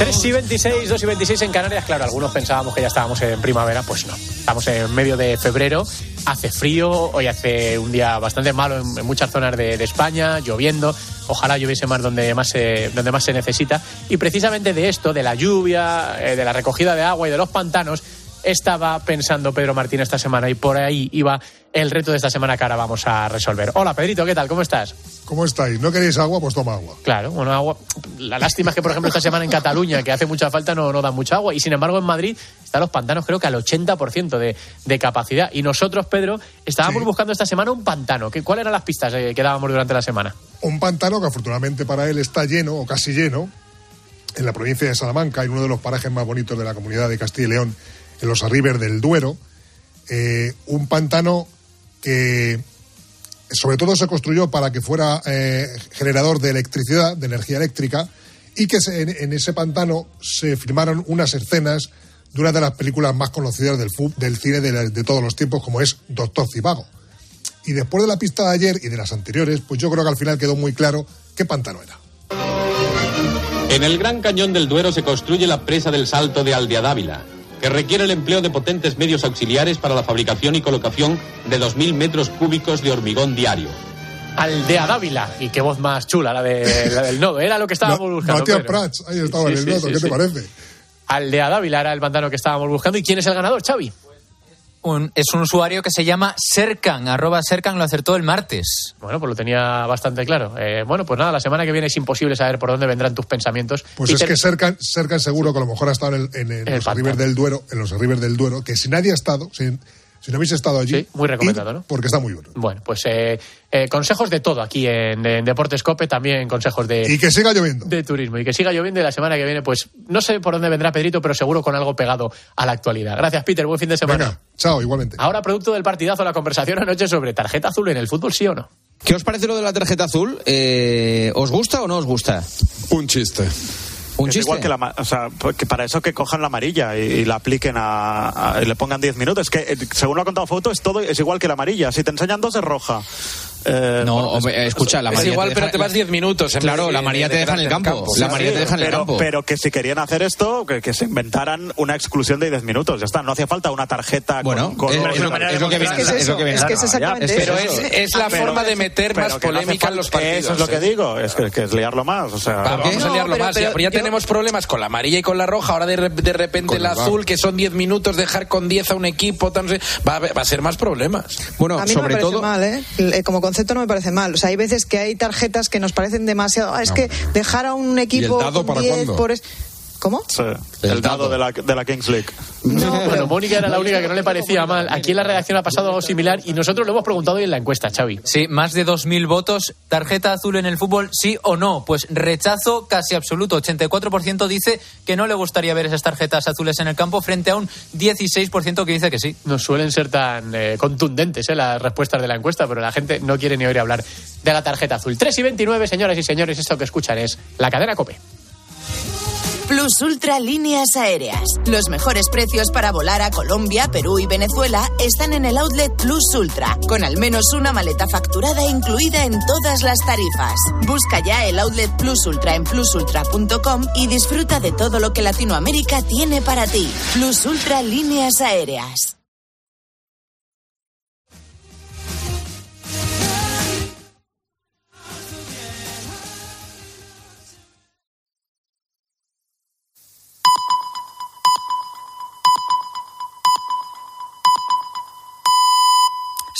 3 y 26, 2 y 26 en Canarias. Claro, algunos pensábamos que ya estábamos en primavera, pues no. Estamos en medio de febrero, hace frío, hoy hace un día bastante malo en, muchas zonas de, España, lloviendo. Ojalá lloviese más donde más, se, donde más se necesita. Y precisamente de esto, de la lluvia, eh, de la recogida de agua y de los pantanos, estaba pensando Pedro Martín esta semana y por ahí iba el reto de esta semana que ahora vamos a resolver. Hola Pedrito, ¿qué tal? ¿Cómo estás? ¿Cómo estáis? ¿No queréis agua? Pues toma agua. Claro, bueno, agua. La lástima es que, por ejemplo, esta semana en Cataluña, que hace mucha falta, no, no da mucha agua. Y sin embargo, en Madrid están los pantanos, creo que al 80% de, de capacidad. Y nosotros, Pedro, estábamos buscando esta semana un pantano. ¿Cuáles eran las pistas eh, que dábamos durante la semana? Un pantano que afortunadamente para él está lleno, o casi lleno, en la provincia de Salamanca, en uno de los parajes más bonitos de la comunidad de Castilla y León en los arribes del Duero, eh, un pantano que sobre todo se construyó para que fuera eh, generador de electricidad, de energía eléctrica, y que en, ese pantano se filmaron unas escenas de una de las películas más conocidas del, del cine de, todos los tiempos, como es Doctor Cibago. Y después de la pista de ayer y de las anteriores, pues yo creo que al final quedó muy claro qué pantano era. En el Gran Cañón del Duero se construye la presa del Salto de Aldeadávila que requiere el empleo de potentes medios auxiliares para la fabricación y colocación de 2.000 metros cúbicos de hormigón diario. Aldea Dávila, y qué voz más chula, la, de, la del nodo, era lo que estábamos buscando. Matías Prats, ahí estaba en el nodo, ¿qué te parece? Aldea Dávila era el pantano que estábamos buscando. ¿Y quién es el ganador, Xavi? Es un usuario que se llama Serkan, arroba Serkan, lo acertó el martes. Bueno, pues lo tenía bastante claro. Eh, bueno, pues nada, la semana que viene es imposible saber por dónde vendrán tus pensamientos. Pues es que Serkan, seguro que a lo mejor ha estado en, los arribes del Duero, en los del Duero, que si nadie ha estado, sin, si no habéis estado allí. Sí, muy recomendado, ¿no? Porque está muy bueno. Bueno, pues eh, eh, consejos de todo aquí en, Deportes Cope, también consejos de. Y que siga lloviendo. De turismo. Y que siga lloviendo y la semana que viene, pues no sé por dónde vendrá Pedrito, pero seguro con algo pegado a la actualidad. Gracias, Peter. Buen fin de semana. Venga, chao, igualmente. Ahora, producto del partidazo, la conversación anoche sobre tarjeta azul en el fútbol, ¿sí o no? ¿Qué os parece lo de la tarjeta azul? Eh, ¿Os gusta o no os gusta? Un chiste es igual que la, o sea, pues que para eso que cojan la amarilla y, la apliquen a, y le pongan 10 minutos. Es que eh, según lo ha contado foto es todo es igual que la amarilla. Si te enseñan dos es roja. Eh, no, escucha, la María. Es igual, pero te vas 10 minutos. claro, la María te deja en el campo. La María te deja en el campo. Pero que si querían hacer esto, que, se inventaran una exclusión de 10 minutos. Ya está, no hacía falta una tarjeta bueno, con. es, lo que viene. Es, que es exactamente Pero es, la forma de meter más polémica en los partidos. Eso es lo que ¿eh? digo, es que, es liarlo más. O sea, vamos a liarlo más. ya, tenemos problemas con la amarilla y con la roja. Ahora de, repente el azul, que son 10 minutos, dejar con 10 a un equipo, va, a ser más problemas. Bueno, sobre todo. mal, ¿eh? Como concepto no me parece mal. O sea, hay veces que hay tarjetas que nos parecen demasiado. Ah, es que dejar a un equipo. por ¿Cómo? Sí, el, dado, de, la, de la Kings League. No, bueno, Mónica era la única que no le parecía mal. Aquí en la redacción ha pasado algo similar y nosotros lo hemos preguntado hoy en la encuesta, Xavi. Sí, más de 2.000 votos. ¿Tarjeta azul en el fútbol, sí o no? Pues rechazo casi absoluto. 84% dice que no le gustaría ver esas tarjetas azules en el campo frente a un 16% que dice que sí. No suelen ser tan eh, contundentes eh, las respuestas de la encuesta, pero la gente no quiere ni oír hablar de la tarjeta azul. 3 y 29, señoras y señores, esto que escuchan es la cadena COPE. Plus Ultra Líneas Aéreas. Los mejores precios para volar a Colombia, Perú y Venezuela están en el Outlet Plus Ultra, con al menos una maleta facturada incluida en todas las tarifas. Busca ya el Outlet Plus Ultra en plusultra.com y disfruta de todo lo que Latinoamérica tiene para ti. Plus Ultra Líneas Aéreas.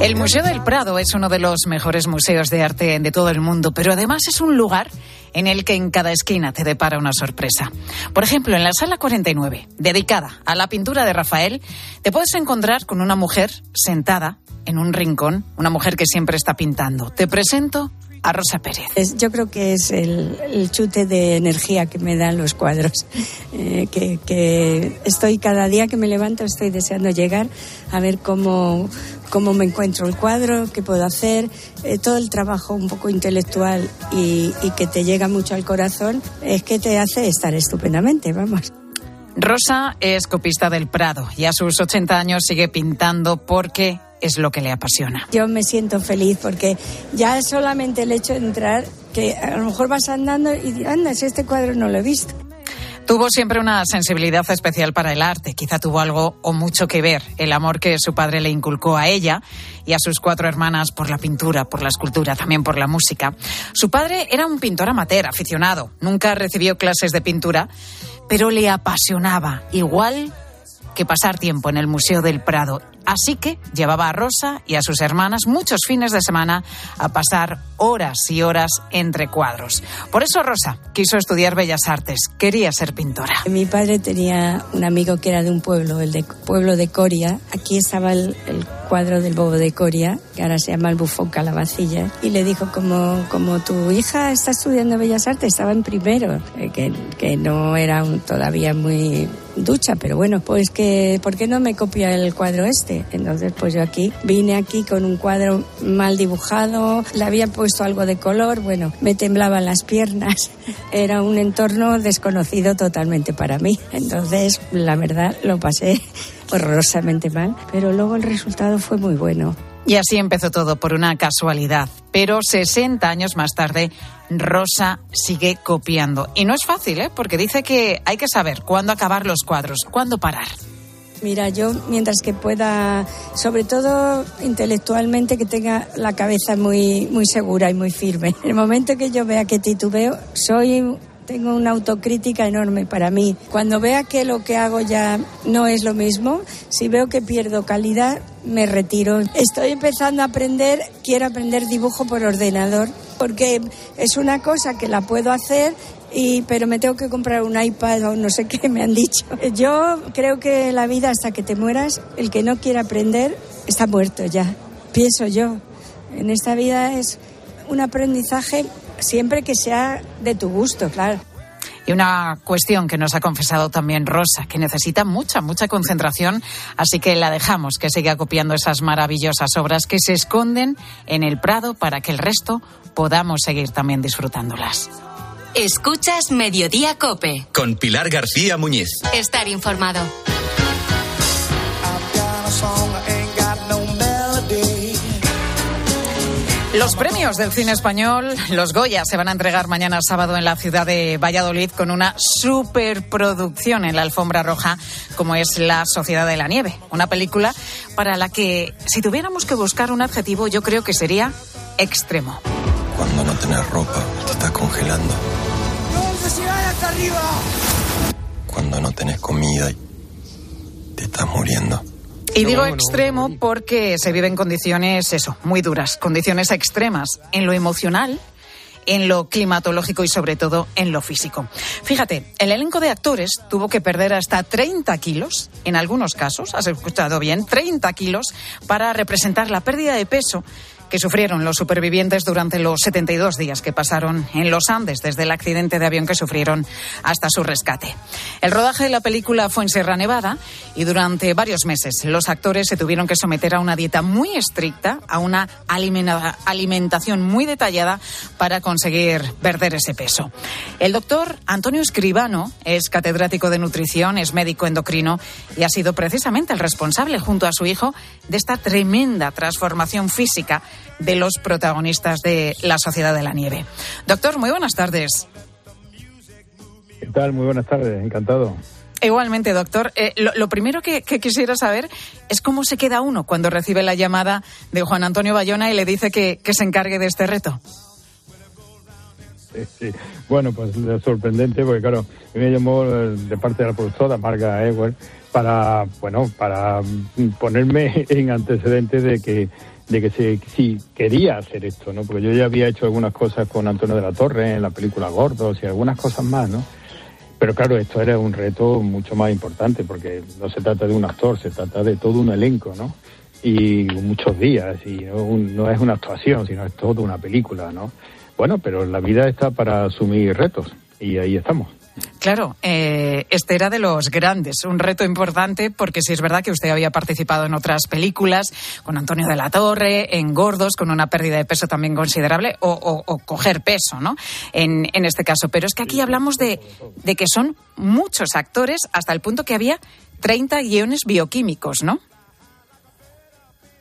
El Museo del Prado es uno de los mejores museos de arte de todo el mundo, pero además es un lugar en el que en cada esquina te depara una sorpresa. Por ejemplo, en la sala 49, dedicada a la pintura de Rafael, te puedes encontrar con una mujer sentada en un rincón, una mujer que siempre está pintando. Te presento a Rosa Pérez. yo creo que es el, chute de energía que me dan los cuadros, eh, que, estoy cada día que me levanto estoy deseando llegar a ver cómo, cómo me encuentro el cuadro, qué puedo hacer, eh, todo el trabajo un poco intelectual y, y que te llega mucho al corazón, es que te hace estar estupendamente, vamos. Rosa es copista del Prado y a sus 80 años sigue pintando porque es lo que le apasiona. Yo me siento feliz porque ya solamente el hecho de entrar, que a lo mejor vas andando y anda, si este cuadro no lo he visto. Tuvo siempre una sensibilidad especial para el arte. Quizá tuvo algo o mucho que ver el amor que su padre le inculcó a ella y a sus cuatro hermanas por la pintura, por la escultura, también por la música. Su padre era un pintor amateur, aficionado. Nunca recibió clases de pintura, pero le apasionaba, igual que pasar tiempo en el Museo del Prado. Así que llevaba a Rosa y a sus hermanas muchos fines de semana a pasar horas y horas entre cuadros. Por eso Rosa quiso estudiar Bellas Artes, quería ser pintora. Mi padre tenía un amigo que era de un pueblo, el de pueblo de Coria. Aquí estaba el, cuadro del bobo de Coria, que ahora se llama el bufón calabacilla, y le dijo como, como tu hija está estudiando Bellas Artes, estaba en primero, eh, que, que no era todavía muy ducha, pero bueno, pues que, ¿por qué no me copia el cuadro este? Entonces, pues yo aquí vine aquí con un cuadro mal dibujado, le había puesto algo de color, bueno, me temblaban las piernas, era un entorno desconocido totalmente para mí. Entonces, la verdad, lo pasé horrorosamente mal, pero luego el resultado fue muy bueno. Y así empezó todo por una casualidad. Pero 60 años más tarde, Rosa sigue copiando. Y no es fácil, ¿eh? porque dice que hay que saber cuándo acabar los cuadros, cuándo parar. Mira, yo mientras que pueda, sobre todo intelectualmente, que tenga la cabeza muy, muy segura y muy firme. En el momento que yo vea que titubeo, soy tengo una autocrítica enorme para mí. Cuando vea que lo que hago ya no es lo mismo, si veo que pierdo calidad, me retiro. Estoy empezando a aprender, quiero aprender dibujo por ordenador, porque es una cosa que la puedo hacer y, pero me tengo que comprar un iPad o no sé qué me han dicho. Yo creo que la vida hasta que te mueras, el que no quiere aprender está muerto ya, pienso yo. En esta vida es un aprendizaje siempre que sea de tu gusto, claro. Y una cuestión que nos ha confesado también Rosa, que necesita mucha, mucha concentración, así que la dejamos que siga copiando esas maravillosas obras que se esconden en el Prado para que el resto podamos seguir también disfrutándolas. Escuchas Mediodía Cope. Con Pilar García Muñiz. Estar informado. Los premios del cine español, los Goya, se van a entregar mañana sábado en la ciudad de Valladolid con una superproducción en la alfombra roja, como es La Sociedad de la Nieve. Una película para la que, si tuviéramos que buscar un adjetivo, yo creo que sería extremo. Cuando no tenés ropa, te estás congelando arriba! Cuando no tenés comida te estás muriendo. Y digo extremo porque se viven condiciones, eso, muy duras, condiciones extremas en lo emocional, en lo climatológico y sobre todo en lo físico. Fíjate, el elenco de actores tuvo que perder hasta 30 kilos, en algunos casos, has escuchado bien, 30 kilos, para representar la pérdida de peso que sufrieron los supervivientes durante los 72 días que pasaron en los Andes, desde el accidente de avión que sufrieron hasta su rescate. El rodaje de la película fue en Sierra Nevada y durante varios meses los actores se tuvieron que someter a una dieta muy estricta, a una alimentación muy detallada para conseguir perder ese peso. El doctor Antonio Escribano es catedrático de nutrición, es médico endocrino y ha sido precisamente el responsable, junto a su hijo, de esta tremenda transformación física de los protagonistas de La Sociedad de la Nieve. Doctor, muy buenas tardes. ¿Qué tal? Muy buenas tardes, encantado. Igualmente, doctor. Eh, lo, primero que, quisiera saber es cómo se queda uno cuando recibe la llamada de Juan Antonio Bayona y le dice que, se encargue de este reto. Sí, Bueno, pues es sorprendente porque, claro, me llamó de parte de la productora, Marga Ewer, para, bueno, para ponerme en antecedentes de que de que si quería hacer esto, ¿no? Porque yo ya había hecho algunas cosas con Antonio de la Torre en la película Gordos y algunas cosas más, ¿no? Pero claro, esto era un reto mucho más importante porque no se trata de un actor, se trata de todo un elenco, ¿no? Y muchos días, y no, no es una actuación, sino es toda una película, ¿no? Bueno, pero la vida está para asumir retos y ahí estamos. Claro, eh, este era de los grandes, un reto importante porque si es verdad que usted había participado en otras películas, con Antonio de la Torre, en Gordos, con una pérdida de peso también considerable, o, coger peso, ¿no? En, en, este caso. Pero es que aquí hablamos de, de que son muchos actores hasta el punto que había 30 guiones bioquímicos, ¿no?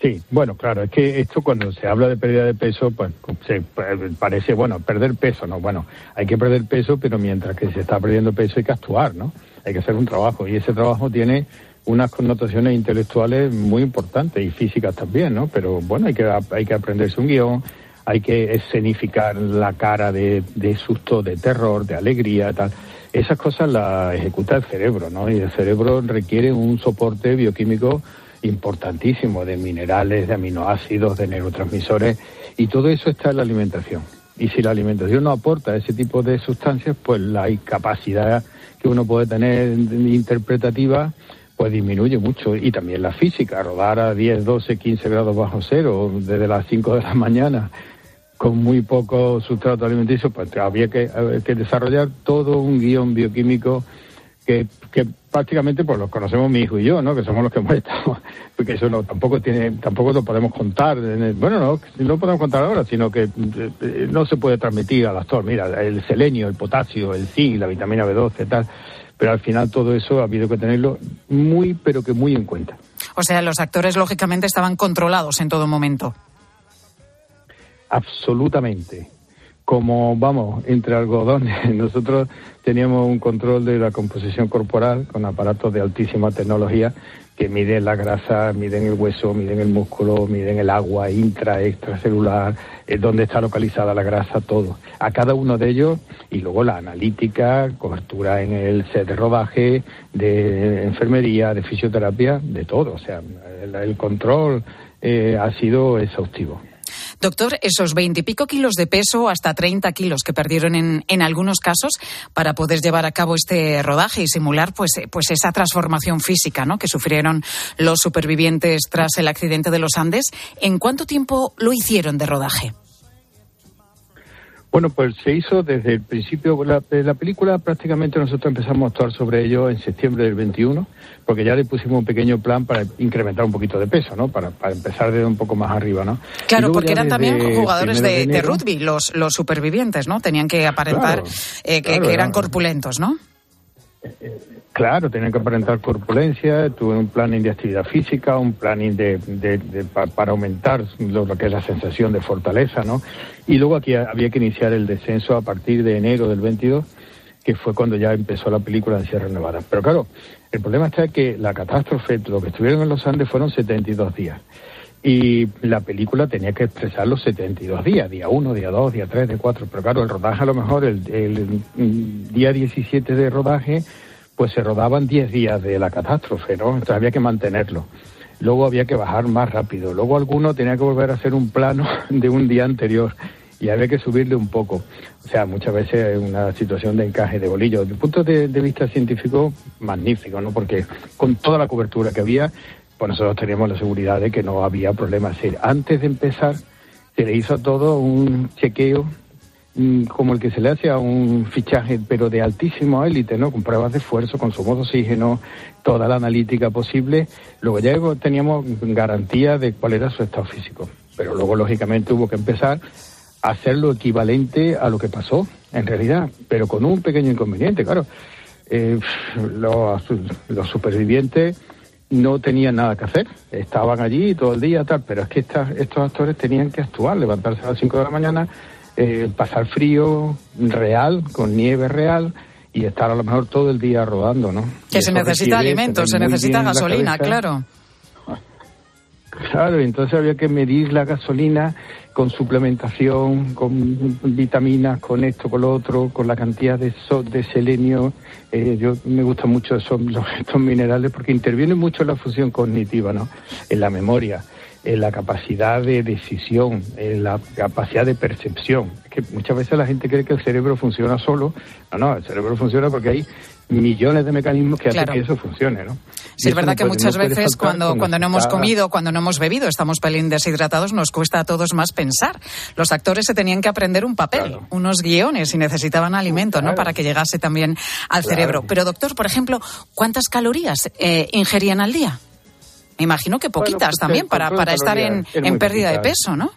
Sí, bueno, claro, es que esto cuando se habla de pérdida de peso, pues se parece, bueno, perder peso, ¿no? Bueno, hay que perder peso, pero mientras que se está perdiendo peso hay que actuar, ¿no? Hay que hacer un trabajo y ese trabajo tiene unas connotaciones intelectuales muy importantes y físicas también, ¿no? Pero bueno, hay que, hay que aprenderse un guion, hay que escenificar la cara de, de susto, de terror, de alegría, tal. Esas cosas las ejecuta el cerebro, ¿no? Y el cerebro requiere un soporte bioquímico importantísimo de minerales, de aminoácidos, de neurotransmisores, y todo eso está en la alimentación. Y si la alimentación no aporta ese tipo de sustancias, pues la incapacidad que uno puede tener interpretativa pues disminuye mucho. Y también la física, rodar a 10, 12, 15 grados bajo cero desde las 5 de la mañana con muy poco sustrato alimenticio, pues había que, que desarrollar todo un guion bioquímico que, que prácticamente pues los conocemos mi hijo y yo, ¿no? Que somos los que hemos estado, porque eso no tampoco tiene, tampoco lo podemos contar. bueno, no, no podemos contar ahora, sino que eh, no se puede transmitir al actor. Mira, el selenio, el potasio, el zinc, la vitamina B12, tal. Pero al final todo eso ha habido que tenerlo muy, pero que muy en cuenta. O sea, los actores lógicamente estaban controlados en todo momento. Absolutamente como, vamos, entre algodones. Nosotros teníamos un control de la composición corporal con aparatos de altísima tecnología que miden la grasa, miden el hueso, miden el músculo, miden el agua intra, extracelular, eh, dónde está localizada la grasa, todo. A cada uno de ellos, y luego la analítica, cobertura en el set de rodaje, de enfermería, de fisioterapia, de todo. O sea, el, control eh, ha sido exhaustivo. Doctor, esos veintipico kilos de peso, hasta 30 kilos que perdieron en, en, algunos casos para poder llevar a cabo este rodaje y simular pues, eh, pues esa transformación física ¿no? que sufrieron los supervivientes tras el accidente de los Andes, ¿en cuánto tiempo lo hicieron de rodaje? Bueno, pues se hizo desde el principio. La, la película prácticamente nosotros empezamos a actuar sobre ello en septiembre del 21, porque ya le pusimos un pequeño plan para incrementar un poquito de peso, ¿no? Para, para empezar de un poco más arriba, ¿no? Claro, porque eran también jugadores de, rugby, los, los supervivientes, ¿no? Tenían que aparentar eh, que, eran corpulentos, ¿no? Claro, tenían que aparentar corpulencia, tuve un planning de actividad física, un planning de, para aumentar lo, que es la sensación de fortaleza, ¿no? Y luego aquí había que iniciar el descenso a partir de enero del 22, que fue cuando ya empezó la película en Sierra Nevada. Pero claro, el problema está que la catástrofe, lo que estuvieron en los Andes fueron 72 días. Y la película tenía que expresar los 72 días, día 1, día 2, día 3, día 4. Pero claro, el rodaje a lo mejor, el, el día 17 de rodaje pues se rodaban 10 días de la catástrofe, ¿no? Entonces había que mantenerlo. Luego había que bajar más rápido. Luego alguno tenía que volver a hacer un plano de un día anterior y había que subirle un poco. O sea, muchas veces una situación de encaje de bolillo. Desde el punto de, vista científico, magnífico, ¿no? Porque con toda la cobertura que había, pues nosotros teníamos la seguridad de que no había problema. Es decir, antes de empezar, se le hizo todo un chequeo como el que se le hace a un fichaje, pero de altísimo élite, ¿no? Con pruebas de esfuerzo, consumo de oxígeno, toda la analítica posible. Luego ya teníamos garantía de cuál era su estado físico. Pero luego, lógicamente, hubo que empezar a hacer lo equivalente a lo que pasó, en realidad, pero con un pequeño inconveniente, claro. Eh, los, supervivientes no tenían nada que hacer, estaban allí todo el día, tal, pero es que estos actores tenían que actuar, levantarse a las 5 de la mañana, eh, pasar frío real, con nieve real y estar a lo mejor todo el día rodando, ¿no? Que se necesita alimento, se necesita gasolina, claro. Claro, entonces había que medir la gasolina con suplementación, con vitaminas, con esto, con lo otro, con la cantidad de, de selenio. Eh, yo me gustan mucho esos, estos minerales porque intervienen mucho en la función cognitiva, ¿no? En la memoria, en la capacidad de decisión, en la capacidad de percepción. que muchas veces la gente cree que el cerebro funciona solo. No, no, el cerebro funciona porque hay millones de mecanismos que hacen que eso funcione, ¿no? Sí, es verdad que muchas veces cuando, cuando no hemos comido, cuando no hemos bebido, estamos pelín deshidratados, nos cuesta a todos más pensar. Los actores se tenían que aprender un papel, unos guiones y necesitaban alimento, ¿no? Para que llegase también al cerebro. Pero doctor, por ejemplo, ¿cuántas calorías eh, ingerían al día? Me imagino que poquitas pues, también para, para estar en, en pérdida de peso, ¿no?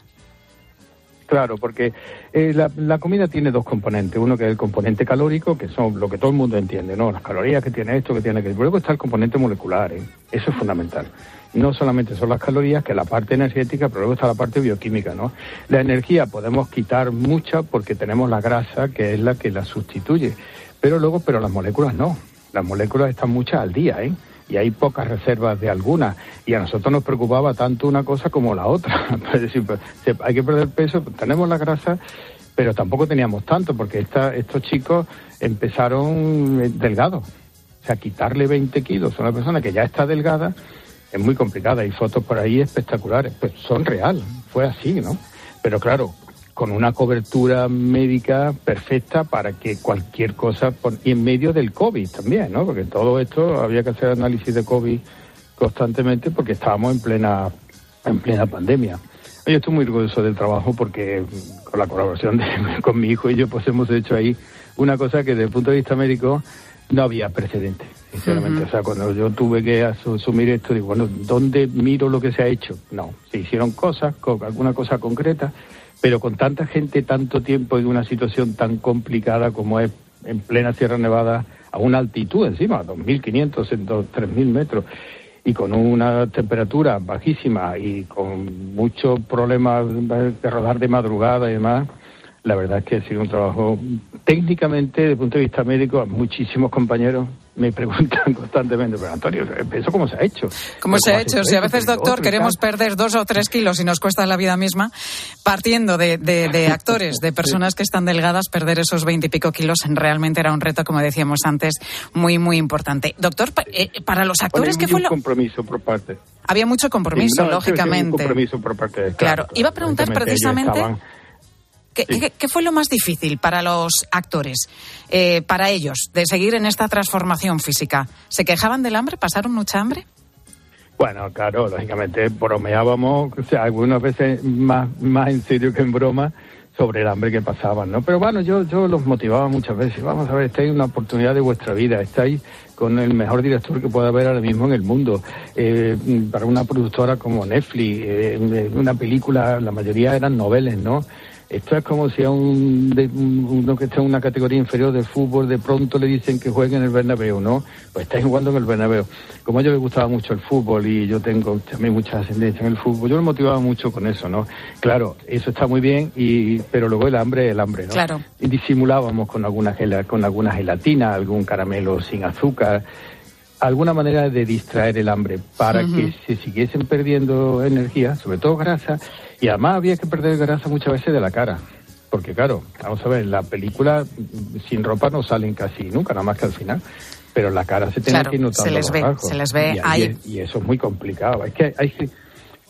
Claro, porque eh, la, comida tiene dos componentes. Uno que es el componente calórico, que son lo que todo el mundo entiende, ¿no? Las calorías que tiene esto, que tiene que... Luego está el componente molecular, ¿eh? Eso es fundamental. No solamente son las calorías, que la parte energética, pero luego está la parte bioquímica, ¿no? La energía podemos quitar mucha porque tenemos la grasa, que es la que la sustituye. Pero luego, pero las moléculas no. Las moléculas están muchas al día, ¿eh? Y hay pocas reservas de algunas. Y a nosotros nos preocupaba tanto una cosa como la otra. es decir, pues, hay que perder peso, tenemos la grasa, pero tampoco teníamos tanto, porque esta, estos chicos empezaron eh, delgados. O sea, quitarle 20 kilos a una persona que ya está delgada es muy complicada. Hay fotos por ahí espectaculares, pues son real, fue así, ¿no? Pero claro, con una cobertura médica perfecta para que cualquier cosa, y en medio del COVID también, ¿no? Porque todo esto había que hacer análisis de COVID constantemente porque estábamos en plena, en plena pandemia. Yo estoy muy orgulloso del trabajo porque con la colaboración con mi hijo y yo pues hemos hecho ahí una cosa que desde el punto de vista médico no había precedente, sinceramente. O sea, cuando yo tuve que asumir esto, digo, bueno, ¿dónde miro lo que se ha hecho? No, se hicieron cosas, alguna cosa concreta, pero con tanta gente, tanto tiempo en una situación tan complicada como es en plena Sierra Nevada, a una altitud encima, 2.500, 3.000 metros, y con una temperatura bajísima y con muchos problemas de rodar de madrugada y demás, la verdad es que ha sido un trabajo técnicamente, desde el punto de vista médico, muchísimos compañeros me preguntan constantemente, pero Antonio, ¿eso cómo se ha hecho? ¿Cómo se ha hecho? Si a veces, doctor, queremos perder dos o tres kilos y nos cuesta la vida misma, partiendo de, de, actores, de personas que están delgadas, perder esos veintipico kilos realmente era un reto, como decíamos antes, muy, muy importante. Doctor, eh, para los actores, ¿qué fue lo...? compromiso por parte. Había mucho compromiso, lógicamente. compromiso por parte Claro, iba a preguntar precisamente... ¿Qué, fue lo más difícil para los actores, eh, para ellos, de seguir en esta transformación física? ¿Se quejaban del hambre? ¿Pasaron mucha hambre? Bueno, claro, lógicamente bromeábamos, o sea, algunas veces más, más en serio que en broma, sobre el hambre que pasaban, ¿no? Pero bueno, yo, yo los motivaba muchas veces. Vamos a ver, estáis una oportunidad de vuestra vida, estáis con el mejor director que pueda haber ahora mismo en el mundo. Eh, para una productora como Netflix, eh, una película, la mayoría eran noveles, ¿no? Esto es como si a un, uno que está en una categoría inferior de fútbol de pronto le dicen que juegue en el Bernabéu, ¿no? Pues estáis jugando en el Bernabéu. Como a ellos les gustaba mucho el fútbol y yo tengo también mucha ascendencia en el fútbol, yo me motivaba mucho con eso, ¿no? Claro, eso está muy bien, y pero luego el hambre, el hambre, ¿no? Claro. Y disimulábamos con alguna, con alguna gelatina, algún caramelo sin azúcar alguna manera de distraer el hambre para que se siguiesen perdiendo energía, sobre todo grasa, y además había que perder grasa muchas veces de la cara. Porque claro, vamos a ver, la película sin ropa no salen casi nunca, nada más que al final. Pero la cara se tiene que notar. Se les ve, se les ve y, ahí. Y, eso es muy complicado. Es que hay,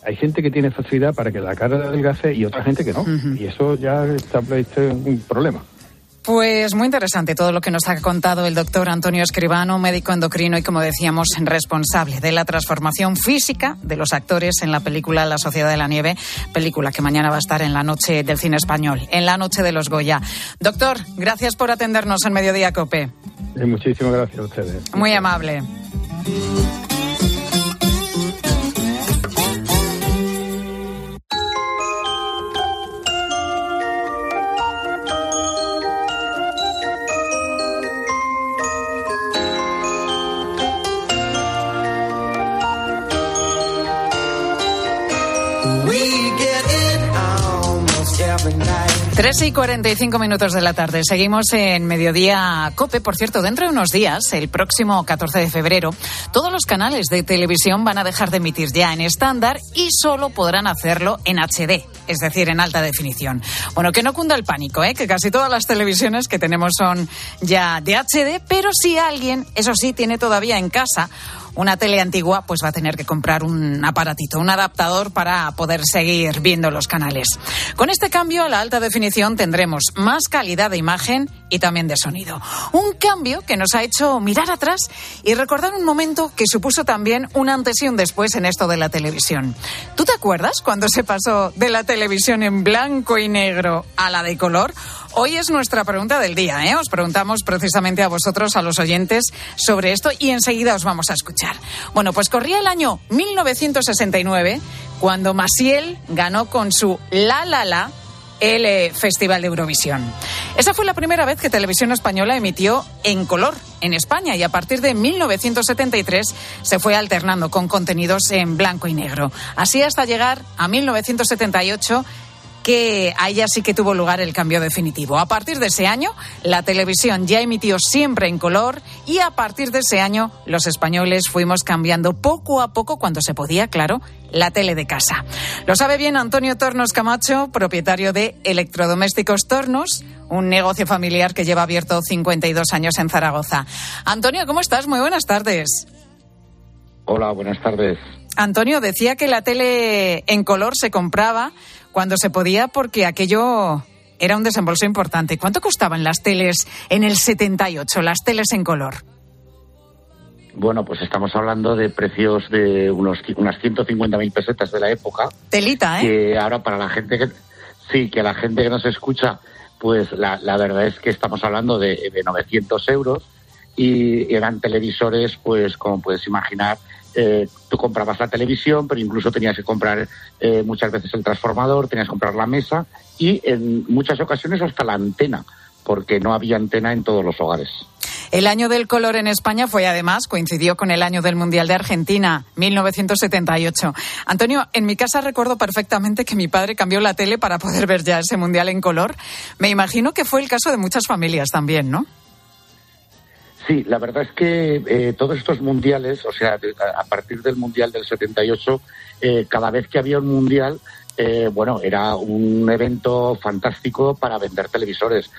hay gente que tiene facilidad para que la cara adelgace y otra gente que no. Y eso ya establece un problema. Pues muy interesante todo lo que nos ha contado el doctor Antonio Escribano, médico endocrino y, como decíamos, responsable de la transformación física de los actores en la película La Sociedad de la Nieve, película que mañana va a estar en la noche del cine español, en la noche de los Goya. Doctor, gracias por atendernos en Mediodía Cope. Eh, muchísimas gracias a ustedes. Muy amable. 3 y 45 minutos de la tarde. Seguimos en Mediodía Cope. Por cierto, dentro de unos días, el próximo 14 de febrero, todos los canales de televisión van a dejar de emitir ya en estándar y solo podrán hacerlo en HD, es decir, en alta definición. Bueno, que no cunda el pánico, ¿eh? que casi todas las televisiones que tenemos son ya de HD, pero si alguien, eso sí, tiene todavía en casa una tele antigua, pues va a tener que comprar un aparatito, un adaptador para poder seguir viendo los canales. Con este cambio a la alta definición tendremos más calidad de imagen y también de sonido. Un cambio que nos ha hecho mirar atrás y recordar un momento que supuso también un antes y un después en esto de la televisión. ¿Tú te acuerdas cuando se pasó de la televisión en blanco y negro a la de color? Hoy es nuestra pregunta del día. ¿eh? Os preguntamos precisamente a vosotros, a los oyentes, sobre esto y enseguida os vamos a escuchar. Bueno, pues corría el año 1969 cuando Masiel ganó con su La La La el eh, Festival de Eurovisión. Esa fue la primera vez que Televisión Española emitió en color en España y a partir de 1973 se fue alternando con contenidos en blanco y negro. Así hasta llegar a 1978 que ahí ya sí que tuvo lugar el cambio definitivo. A partir de ese año, la televisión ya emitió siempre en color y a partir de ese año los españoles fuimos cambiando poco a poco cuando se podía, claro, la tele de casa. Lo sabe bien Antonio Tornos Camacho, propietario de Electrodomésticos Tornos, un negocio familiar que lleva abierto 52 años en Zaragoza. Antonio, ¿cómo estás? Muy buenas tardes. Hola, buenas tardes. Antonio decía que la tele en color se compraba cuando se podía porque aquello era un desembolso importante. ¿Cuánto costaban las teles en el 78, las teles en color? Bueno, pues estamos hablando de precios de unos, unas 150.000 pesetas de la época. Telita, ¿eh? Que ahora para la gente que... Sí, que la gente que nos escucha, pues la, verdad es que estamos hablando de, de 900 euros y eran televisores, pues como puedes imaginar, eh, tú comprabas la televisión, pero incluso tenías que comprar eh, muchas veces el transformador, tenías que comprar la mesa y en muchas ocasiones hasta la antena, porque no había antena en todos los hogares. El año del color en España fue además, coincidió con el año del Mundial de Argentina, 1978. Antonio, en mi casa recuerdo perfectamente que mi padre cambió la tele para poder ver ya ese Mundial en color. Me imagino que fue el caso de muchas familias también, ¿no? Sí, la verdad es que eh, todos estos mundiales, o sea, a partir del mundial del 78, eh, cada vez que había un mundial, eh, bueno, era un evento fantástico para vender televisores.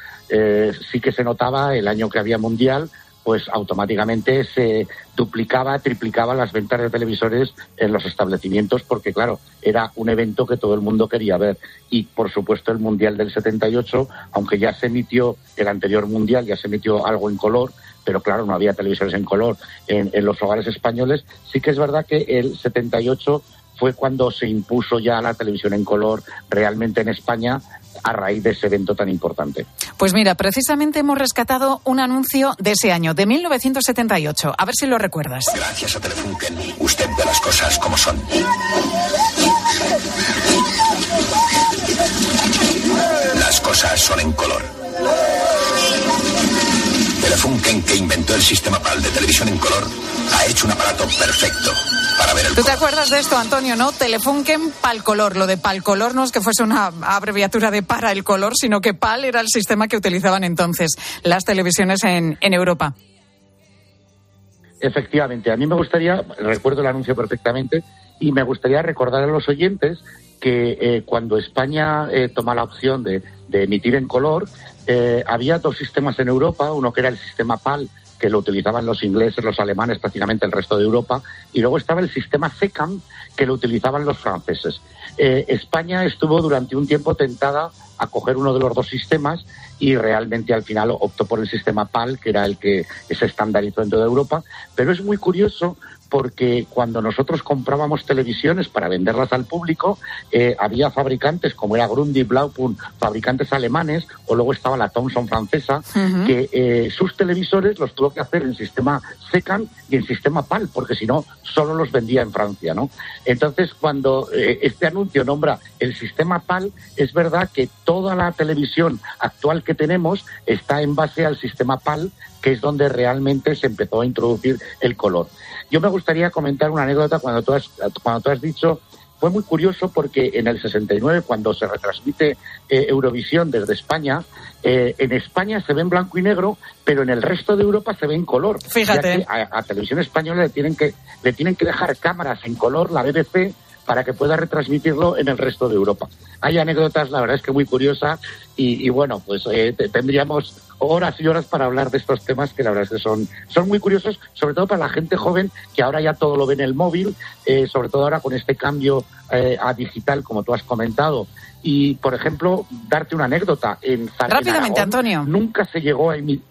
sí que se notaba el año que había mundial, pues automáticamente se duplicaba, triplicaba las ventas de televisores en los establecimientos porque, claro, era un evento que todo el mundo quería ver. Y, por supuesto, el Mundial del 78, aunque ya se emitió el anterior Mundial, ya se emitió algo en color, pero claro, no había televisores en color en, los hogares españoles. Sí que es verdad que el 78 fue cuando se impuso ya la televisión en color realmente en España a raíz de ese evento tan importante. Pues mira, precisamente hemos rescatado un anuncio de ese año, de 1978. A ver si lo recuerdas. Gracias a Telefunken, usted ve las cosas como son. Las cosas son en color. Telefunken, que inventó el sistema PAL de televisión en color, ha hecho un aparato perfecto para ver el ¿Tú te acuerdas de esto, Antonio, no? Telefunken PAL color. Lo de PAL color no es que fuese una abreviatura de para el color, sino que PAL era el sistema que utilizaban entonces las televisiones en, en Europa. Efectivamente, a mí me gustaría, recuerdo el anuncio perfectamente, y me gustaría recordar a los oyentes que eh, cuando España eh, toma la opción de, de emitir en color, eh, había dos sistemas en Europa, uno que era el sistema PAL que lo utilizaban los ingleses, los alemanes, prácticamente el resto de Europa, y luego estaba el sistema SECAM, que lo utilizaban los franceses. Eh, España estuvo durante un tiempo tentada a coger uno de los dos sistemas y realmente al final optó por el sistema PAL, que era el que se estandarizó en toda Europa. Pero es muy curioso porque cuando nosotros comprábamos televisiones para venderlas al público, eh, había fabricantes como era Grundy, Blaupunkt, fabricantes alemanes, o luego estaba la Thomson francesa, que eh, sus televisores los tuvo que hacer en sistema SECAM y en sistema PAL, porque si no, solo los vendía en Francia, ¿no? Entonces, cuando eh, este anuncio nombra el sistema PAL, es verdad que toda la televisión actual que tenemos está en base al sistema PAL, que es donde realmente se empezó a introducir el color. Yo me gustaría comentar una anécdota cuando tú has, cuando tú has dicho fue muy curioso porque en el 69, cuando se retransmite eh, Eurovisión desde España, eh, en España se ve en blanco y negro, pero en el resto de Europa se ve en color. Fíjate. a, Televisión Española le tienen, que, le tienen que dejar cámaras en color, la BBC, para que pueda retransmitirlo en el resto de Europa. Hay anécdotas, la verdad es que muy curiosas, y, bueno, pues eh, tendríamos horas y horas para hablar de estos temas que la verdad es que son, son muy curiosos, sobre todo para la gente joven que ahora ya todo lo ve en el móvil, eh, sobre todo ahora con este cambio eh, a digital, como tú has comentado. Y, por ejemplo, darte una anécdota. En Rápidamente, Antonio. Nunca se llegó a emitir.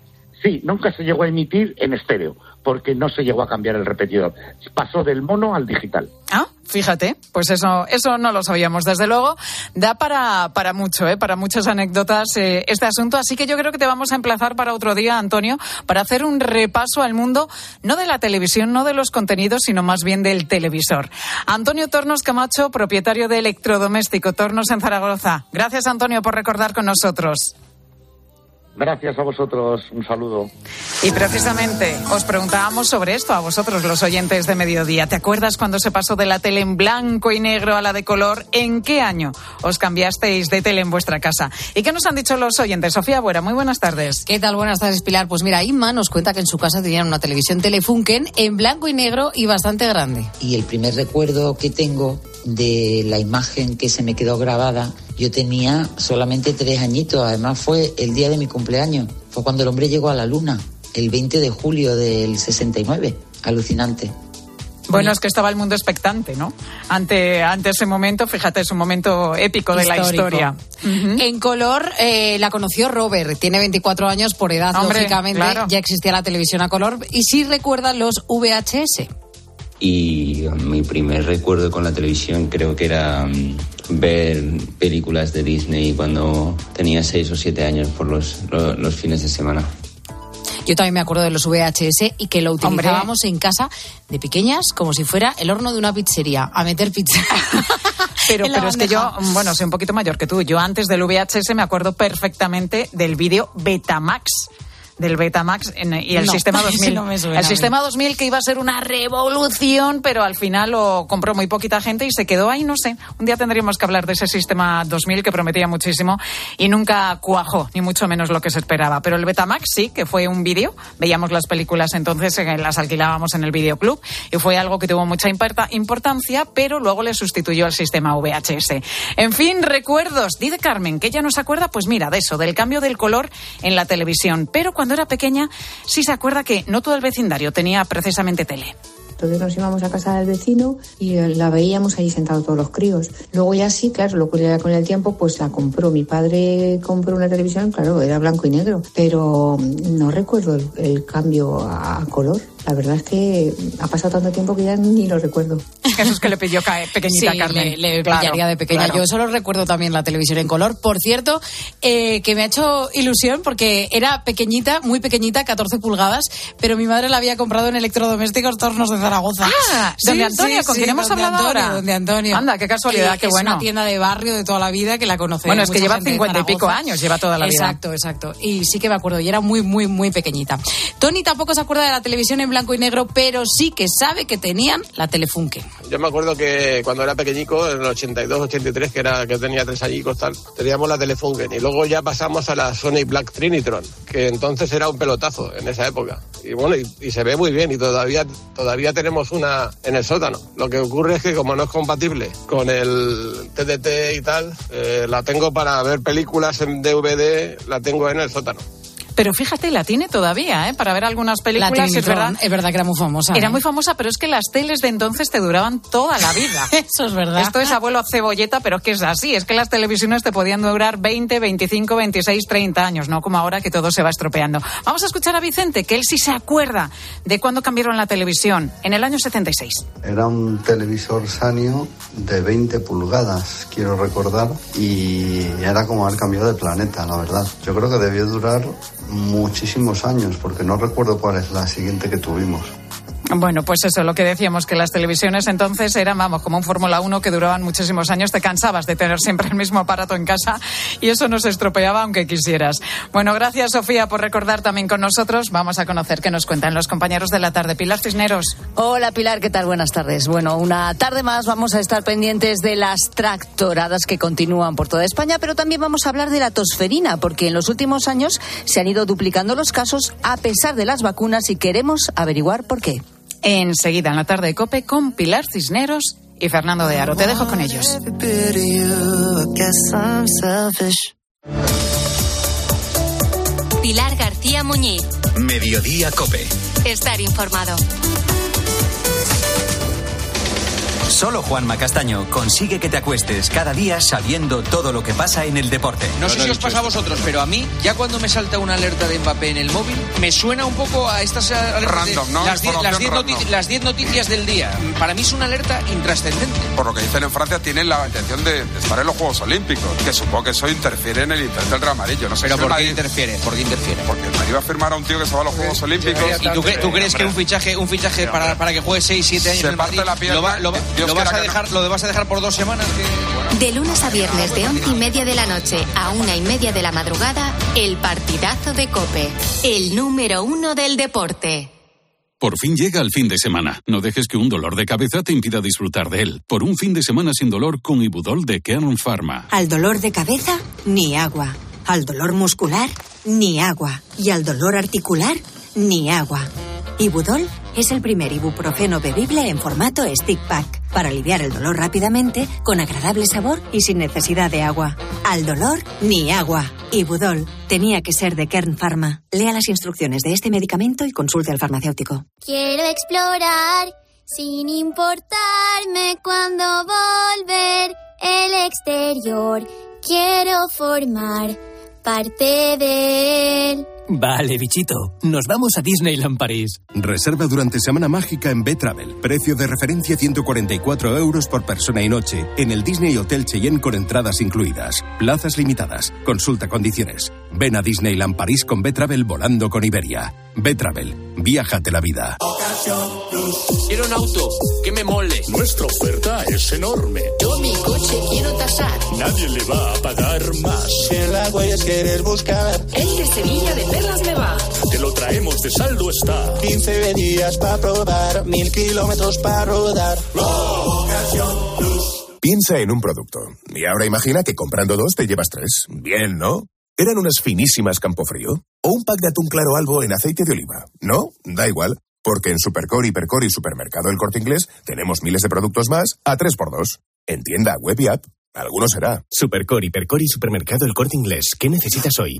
Sí, nunca se llegó a emitir en estéreo, porque no se llegó a cambiar el repetidor. Pasó del mono al digital. Ah, Fíjate, pues eso, eso no lo sabíamos. Desde luego, da para, para mucho, ¿eh? para muchas anécdotas eh, este asunto. Así que yo creo que te vamos a emplazar para otro día, Antonio, para hacer un repaso al mundo, no de la televisión, no de los contenidos, sino más bien del televisor. Antonio Tornos Camacho, propietario de Electrodoméstico Tornos en Zaragoza. Gracias, Antonio, por recordar con nosotros. Gracias a vosotros, un saludo. Y precisamente os preguntábamos sobre esto a vosotros, los oyentes de Mediodía. ¿Te acuerdas cuando se pasó de la tele en blanco y negro a la de color? ¿En qué año os cambiasteis de tele en vuestra casa? ¿Y qué nos han dicho los oyentes? Sofía Buera, muy buenas tardes. ¿Qué tal? Buenas tardes, Pilar. Pues mira, Inma nos cuenta que en su casa tenían una televisión Telefunken en blanco y negro y bastante grande. Y el primer recuerdo que tengo de la imagen que se me quedó grabada yo tenía solamente tres añitos, además fue el día de mi cumpleaños, fue cuando el hombre llegó a la luna, el 20 de julio del 69, alucinante. Bueno, es que estaba el mundo expectante, ¿no? Ante, ante ese momento, fíjate, es un momento épico de la historia. En color eh, la conoció Robert, tiene 24 años por edad, lógicamente, ya existía la televisión a color, y sí recuerda los VHS. Y mi primer recuerdo con la televisión creo que era mm, ver películas de Disney cuando tenía 6 o 7 años por los, los, fines de semana. Yo también me acuerdo de los VHS y que lo utilizábamos en casa de pequeñas como si fuera el horno de una pizzería, a meter pizza. pero, pero es que yo, bueno, soy un poquito mayor que tú. Yo antes del VHS me acuerdo perfectamente del vídeo Betamax del Betamax y el sistema 2000. el sistema 2000 que iba a ser una revolución, pero al final lo compró muy poquita gente y se quedó ahí, no sé. Un día tendríamos que hablar de ese sistema 2000 que prometía muchísimo y nunca cuajó, ni mucho menos lo que se esperaba. Pero el Betamax sí, que fue un vídeo. Veíamos las películas entonces, eh, las alquilábamos en el videoclub y fue algo que tuvo mucha importancia, pero luego le sustituyó el sistema VHS. En fin, recuerdos. Dice Carmen, que ella no se acuerda, pues mira, de eso, del cambio del color en la televisión. Pero cuando era pequeña sí se acuerda que no todo el vecindario tenía precisamente tele. Entonces nos íbamos a casa del vecino y la veíamos ahí sentados todos los críos. Luego ya sí, claro, lo que con el tiempo, pues la compró. Mi padre compró una televisión, claro, era blanco y negro, pero no recuerdo el cambio a color. La verdad es que ha pasado tanto tiempo que ya ni lo recuerdo. Eso es que le pidió pequeñita sí, Carmen. Le, pillaría de pequeña. Yo solo recuerdo también la televisión en color. Por cierto, eh, que me ha hecho ilusión porque era pequeñita, muy pequeñita, 14 pulgadas, pero mi madre la había comprado en electrodomésticos Tornos de Zaragoza. Ah, donde Antonio, con quien hemos hablado Antonio, ahora. Donde Antonio. Anda, qué casualidad, qué bueno. Es una tienda de barrio de toda la vida que la conoce. Bueno, es que lleva 50 y pico años, lleva toda la vida. Exacto, exacto. Y sí que me acuerdo, y era muy, muy, muy pequeñita. Tony tampoco se acuerda de la televisión en blanco y negro, pero sí que sabe que tenían la Telefunken. Yo me acuerdo que cuando era pequeñico, en el 82, 83, que era que tenía tres añicos tal, teníamos la Telefunken y luego ya pasamos a la Sony Black Trinitron, que entonces era un pelotazo en esa época. Y bueno, y, se ve muy bien y todavía todavía tenemos una en el sótano. Lo que ocurre es que como no es compatible con el TDT y tal, eh, la tengo para ver películas en DVD, la tengo en el sótano. Pero fíjate, la tiene todavía, ¿eh? Para ver algunas películas. La es verdad. Es verdad que era muy famosa. Era ¿eh? muy famosa, pero es que las teles de entonces te duraban toda la vida. Eso es verdad. Esto es abuelo cebolleta, pero es que es así. Es que las televisiones te podían durar 20, 25, 26, 30 años, no como ahora que todo se va estropeando. Vamos a escuchar a Vicente, que él sí se acuerda de cuando cambiaron la televisión, en el año 76. Era un televisor Sanio de 20 pulgadas, quiero recordar, y era como haber cambiado de planeta, la verdad. Yo creo que debió durar muchísimos años, porque no recuerdo cuál es la siguiente que tuvimos. Bueno, pues eso, lo que decíamos, que las televisiones entonces eran, vamos, como un Fórmula 1 que duraban muchísimos años, te cansabas de tener siempre el mismo aparato en casa y eso no se estropeaba aunque quisieras. Bueno, gracias Sofía por recordar también con nosotros. Vamos a conocer qué nos cuentan los compañeros de la tarde. Pilar Cisneros. Hola Pilar, ¿qué tal? Buenas tardes. Bueno, una tarde más vamos a estar pendientes de las tractoradas que continúan por toda España, pero también vamos a hablar de la tosferina, porque en los últimos años se han ido duplicando los casos a pesar de las vacunas y queremos averiguar por qué. Enseguida en la tarde de Cope con Pilar Cisneros y Fernando de Aro. Te dejo con ellos. Pilar García Muñiz. Mediodía Cope. Estar informado. Solo Juanma Castaño consigue que te acuestes cada día sabiendo todo lo que pasa en el deporte. No sé si os pasa a vosotros, pero a mí, ya cuando me salta una alerta de Mbappé en el móvil, me suena un poco a estas alertas Random, de ¿no? las 10 Información noticias, las 10 noticias del día. Para mí es una alerta intrascendente. Por lo que dicen en Francia, tienen la intención de, estar en los Juegos Olímpicos, que supongo que eso interfiere en el interés del Real Madrid. Yo no sé Pero si ¿por qué Madrid- interfiere? ¿Por qué interfiere? Porque el Madrid va a firmar a un tío que se va a los Juegos Olímpicos. ¿Y tú, cre- tú crees que un fichaje, un fichaje para, para que juegue 6, 7 años Se en el parte Madrid, la pierna, lo, va- lo va- Dios lo vas a no. dejar, lo vas a dejar por dos semanas? Que... De lunes a viernes de once y media de la noche a una y media de la madrugada, el partidazo de Cope. El número uno del deporte. Por fin llega el fin de semana. No dejes que un dolor de cabeza te impida disfrutar de él. Por un fin de semana sin dolor con Ibudol de Kern Pharma. Al dolor de cabeza, ni agua. Al dolor muscular, ni agua. Y al dolor articular, ni agua. Ibudol es el primer ibuprofeno bebible en formato stick pack para aliviar el dolor rápidamente, con agradable sabor y sin necesidad de agua. Al dolor, ni agua. Ibudol tenía que ser de Kern Pharma. Lea las instrucciones de este medicamento y consulte al farmacéutico. Quiero explorar sin importarme cuando volver el exterior. Quiero formar parte de él. Vale, bichito. Nos vamos a Disneyland París. Reserva durante Semana Mágica en B-Travel. Precio de referencia 144 euros por persona y noche en el Disney Hotel Cheyenne con entradas incluidas. Plazas limitadas. Consulta condiciones. Ven a Disneyland París con B-Travel volando con Iberia. B-Travel. Viájate la vida. Quiero un auto que me mole. Nuestra oferta es enorme. Yo mi coche quiero tasar. Nadie le va a pagar más. Si en la huellas quieres buscar. El de Sevilla de Perlas me va. Te lo traemos de saldo está. 15 días para probar. Mil kilómetros para rodar. Piensa en un producto. Y ahora imagina que comprando dos te llevas tres. Bien, ¿no? ¿Eran unas finísimas Campofrío? ¿O un pack de atún claro albo en aceite de oliva? ¿No? Da igual. Porque en Supercore, Hipercore y Supermercado El Corte Inglés tenemos miles de productos más a 3x2. En tienda, web y app. Alguno será. Supercore, Hipercore y Supermercado El Corte Inglés. ¿Qué necesitas hoy?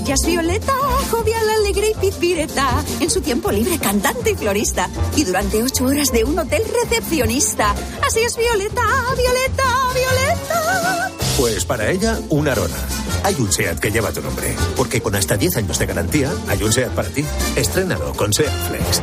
Ella es Violeta, jovial, alegre y pipireta. En su tiempo libre, cantante y florista. Y durante ocho horas de un hotel recepcionista. Así es Violeta, Violeta, Violeta. Pues para ella, una Arona. Hay un SEAT que lleva tu nombre. Porque con hasta 10 años de garantía, hay un SEAT para ti. Estrénalo con SEAT Flex.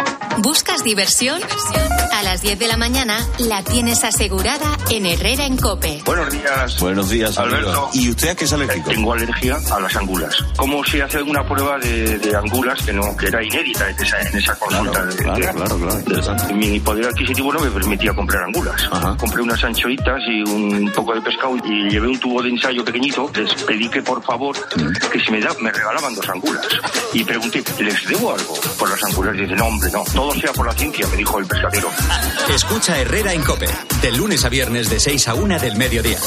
¿Buscas diversión? A las 10 de la mañana la tienes asegurada en Herrera en Cope. Buenos días. Buenos días, Alberto. ¿Y usted a qué es alérgico? Tengo alergia a las angulas. ¿Cómo se hace una prueba de, de angulas que no que era inédita en esa, en esa consulta? de, claro, de- claro, claro, interesante. Mi poder adquisitivo no me permitía comprar angulas. Compré unas anchoitas y un poco de pescado y llevé un tubo de ensayo pequeñito. Les pedí que por favor que si me, da, me regalaban dos angulas. Y pregunté, ¿les debo algo por las angulas? Y dice, no, hombre, no. Todo sea por la ciencia, me dijo el pescadero. Escucha Herrera en Cope, de lunes a viernes de 6 a 1 del mediodía.